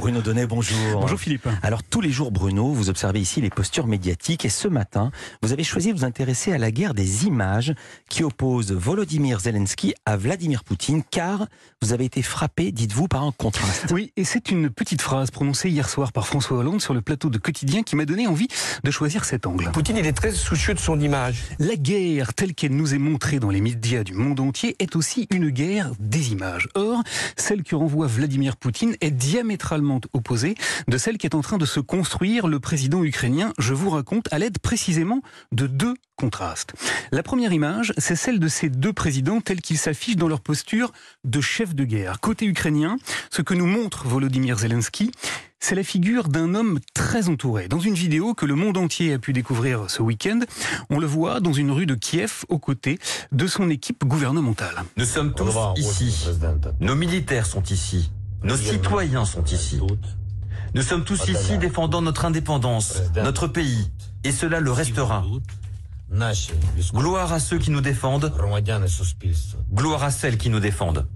Bruno Donnet, bonjour. Bonjour Philippe. Alors tous les jours Bruno, vous observez ici les postures médiatiques et ce matin, vous avez choisi de vous intéresser à la guerre des images qui oppose Volodymyr Zelensky à Vladimir Poutine car vous avez été frappé, dites-vous, par un contraste. Oui, et c'est une petite phrase prononcée hier soir par François Hollande sur le plateau de Quotidien qui m'a donné envie de choisir cet angle. Poutine, il est très soucieux de son image. La guerre telle qu'elle nous est montrée dans les médias du monde entier est aussi une guerre des images. Or, celle que renvoie Vladimir Poutine est diamétralement opposée de celle qui est en train de se construire le président ukrainien, je vous raconte, à l'aide précisément de deux contrastes. La première image, c'est celle de ces deux présidents tels qu'ils s'affichent dans leur posture de chef de guerre. Côté ukrainien, ce que nous montre Volodymyr Zelensky, c'est la figure d'un homme très entouré. Dans une vidéo que le monde entier a pu découvrir ce week-end, on le voit dans une rue de Kiev aux côtés de son équipe gouvernementale. Nous sommes tous ici. Nos militaires sont ici. Nos citoyens sont ici. Nous sommes tous ici défendant notre indépendance, notre pays. Et cela le restera. Gloire à ceux qui nous défendent. Gloire à celles qui nous défendent.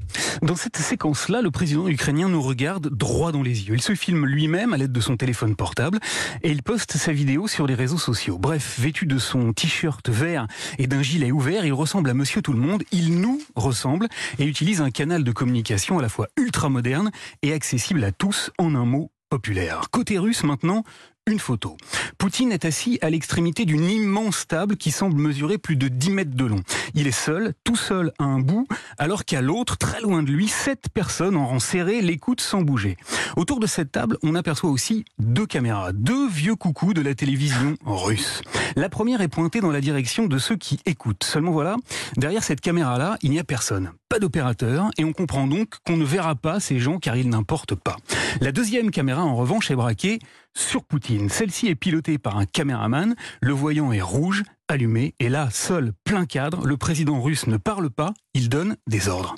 Dans cette séquence-là, le président ukrainien nous regarde droit dans les yeux. Il se filme lui-même à l'aide de son téléphone portable et il poste sa vidéo sur les réseaux sociaux. Bref, vêtu de son t-shirt vert et d'un gilet ouvert, il ressemble à Monsieur Tout le Monde. Il nous ressemble et utilise un canal de communication à la fois ultra moderne et accessible à tous en un mot populaire. Côté russe maintenant, une photo. Poutine est assis à l'extrémité d'une immense table qui semble mesurer plus de 10 mètres de long. Il est seul, tout seul à un bout, alors qu'à l'autre, très loin de lui, sept personnes en rang serré l'écoutent sans bouger. Autour de cette table, on aperçoit aussi deux caméras, deux vieux coucous de la télévision russe. La première est pointée dans la direction de ceux qui écoutent. Seulement voilà, derrière cette caméra-là, il n'y a personne, pas d'opérateur, et on comprend donc qu'on ne verra pas ces gens car ils n'importent pas. La deuxième caméra, en revanche, est braquée sur Poutine. Celle-ci est pilotée par un caméraman. Le voyant est rouge, allumé, et là, seul, plein cadre, le président russe ne parle pas, il donne des ordres.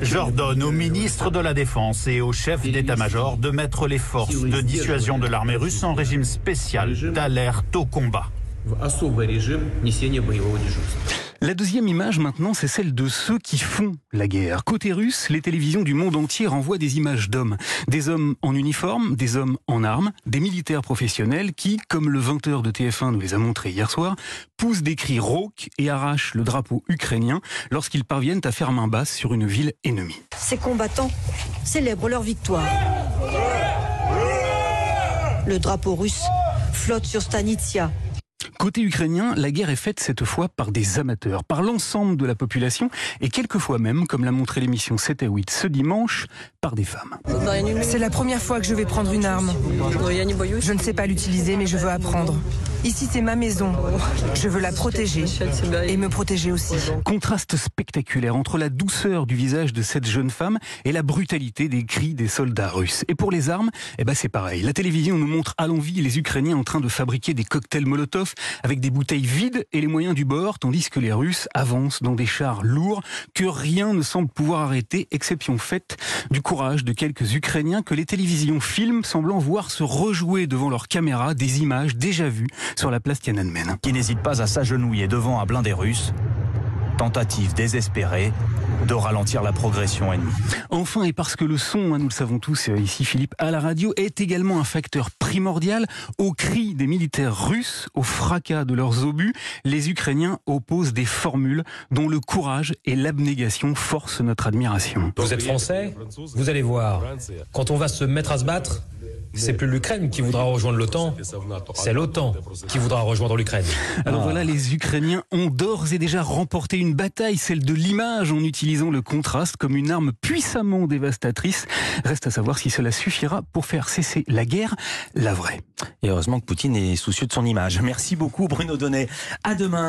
J'ordonne au ministre de la Défense et au chef d'état-major de mettre les forces de dissuasion de l'armée russe en régime spécial d'alerte au combat. La deuxième image maintenant, c'est celle de ceux qui font la guerre. Côté russe, les télévisions du monde entier renvoient des images d'hommes. Des hommes en uniforme, des hommes en armes, des militaires professionnels qui, comme le 20h de TF1 nous les a montrés hier soir, poussent des cris rauques et arrachent le drapeau ukrainien lorsqu'ils parviennent à faire main basse sur une ville ennemie. Ces combattants célèbrent leur victoire. Le drapeau russe flotte sur Stanitsia, Côté ukrainien, la guerre est faite cette fois par des amateurs, par l'ensemble de la population et quelquefois même, comme l'a montré l'émission 7 à 8 ce dimanche, par des femmes. C'est la première fois que je vais prendre une arme. Je ne sais pas l'utiliser, mais je veux apprendre. Ici, c'est ma maison. Je veux la protéger et me protéger aussi. Contraste spectaculaire entre la douceur du visage de cette jeune femme et la brutalité des cris des soldats russes. Et pour les armes, eh ben c'est pareil. La télévision nous montre à l'envie les Ukrainiens en train de fabriquer des cocktails Molotov avec des bouteilles vides et les moyens du bord, tandis que les Russes avancent dans des chars lourds que rien ne semble pouvoir arrêter, exception faite du courage de quelques Ukrainiens que les télévisions filment, semblant voir se rejouer devant leurs caméras des images déjà vues sur la place Tiananmen. Qui n'hésite pas à s'agenouiller devant un blindé russe. Tentative désespérée de ralentir la progression ennemie. Enfin, et parce que le son, hein, nous le savons tous euh, ici, Philippe, à la radio, est également un facteur primordial au cri des militaires russes, au fracas de leurs obus, les Ukrainiens opposent des formules dont le courage et l'abnégation forcent notre admiration. Vous êtes français Vous allez voir. Quand on va se mettre à se battre, c'est plus l'Ukraine qui voudra rejoindre l'OTAN, c'est l'OTAN qui voudra rejoindre l'Ukraine. Alors voilà, les Ukrainiens ont d'ores et déjà remporté une bataille, celle de l'image, en utilisant le contraste comme une arme puissamment dévastatrice. Reste à savoir si cela suffira pour faire cesser la guerre, la vraie. Et heureusement que Poutine est soucieux de son image. Merci beaucoup Bruno Donnet. À demain.